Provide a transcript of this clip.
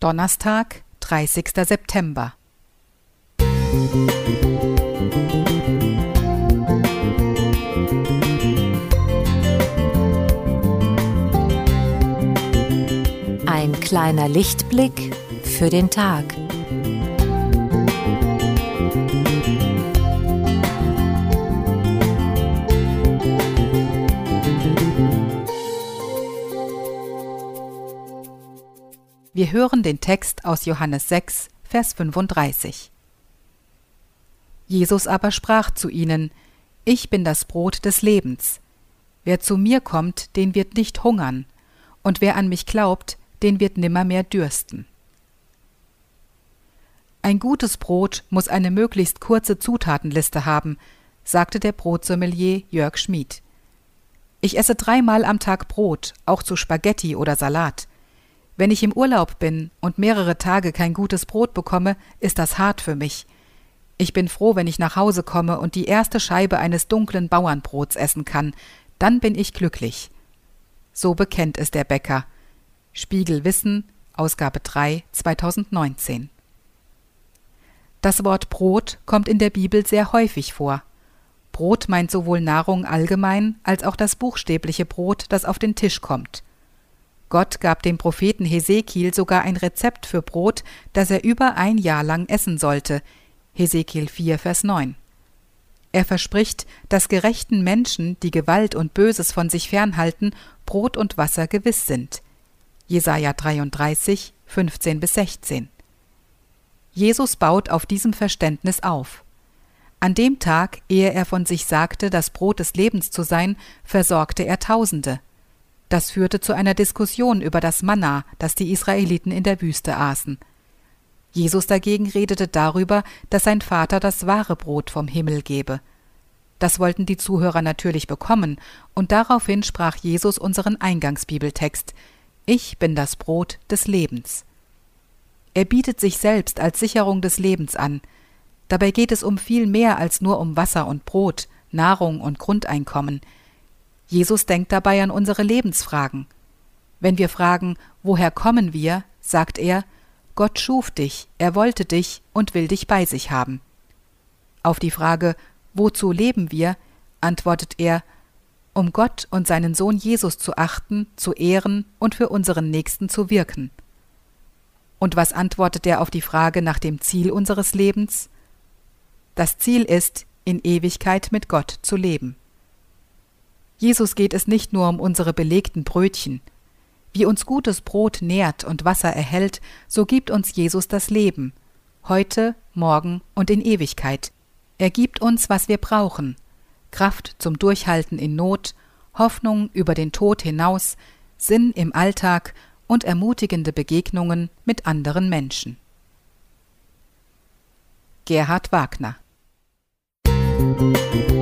Donnerstag, 30. September. Ein kleiner Lichtblick für den Tag. Wir hören den Text aus Johannes 6, Vers 35. Jesus aber sprach zu ihnen, Ich bin das Brot des Lebens. Wer zu mir kommt, den wird nicht hungern, und wer an mich glaubt, den wird nimmermehr dürsten. Ein gutes Brot muss eine möglichst kurze Zutatenliste haben, sagte der Brotsommelier Jörg Schmid. Ich esse dreimal am Tag Brot, auch zu Spaghetti oder Salat. Wenn ich im Urlaub bin und mehrere Tage kein gutes Brot bekomme, ist das hart für mich. Ich bin froh, wenn ich nach Hause komme und die erste Scheibe eines dunklen Bauernbrots essen kann, dann bin ich glücklich. So bekennt es der Bäcker. Spiegel Wissen, Ausgabe 3, 2019. Das Wort Brot kommt in der Bibel sehr häufig vor. Brot meint sowohl Nahrung allgemein als auch das buchstäbliche Brot, das auf den Tisch kommt. Gott gab dem Propheten Hesekiel sogar ein Rezept für Brot, das er über ein Jahr lang essen sollte. Hesekiel 4, Vers 9. Er verspricht, dass gerechten Menschen, die Gewalt und Böses von sich fernhalten, Brot und Wasser gewiss sind. Jesaja 33, 15 bis 16. Jesus baut auf diesem Verständnis auf. An dem Tag, ehe er von sich sagte, das Brot des Lebens zu sein, versorgte er Tausende. Das führte zu einer Diskussion über das Manna, das die Israeliten in der Wüste aßen. Jesus dagegen redete darüber, dass sein Vater das wahre Brot vom Himmel gebe. Das wollten die Zuhörer natürlich bekommen, und daraufhin sprach Jesus unseren Eingangsbibeltext Ich bin das Brot des Lebens. Er bietet sich selbst als Sicherung des Lebens an. Dabei geht es um viel mehr als nur um Wasser und Brot, Nahrung und Grundeinkommen. Jesus denkt dabei an unsere Lebensfragen. Wenn wir fragen, woher kommen wir, sagt er, Gott schuf dich, er wollte dich und will dich bei sich haben. Auf die Frage, wozu leben wir, antwortet er, um Gott und seinen Sohn Jesus zu achten, zu ehren und für unseren Nächsten zu wirken. Und was antwortet er auf die Frage nach dem Ziel unseres Lebens? Das Ziel ist, in Ewigkeit mit Gott zu leben. Jesus geht es nicht nur um unsere belegten Brötchen. Wie uns gutes Brot nährt und Wasser erhält, so gibt uns Jesus das Leben, heute, morgen und in Ewigkeit. Er gibt uns, was wir brauchen, Kraft zum Durchhalten in Not, Hoffnung über den Tod hinaus, Sinn im Alltag und ermutigende Begegnungen mit anderen Menschen. Gerhard Wagner Musik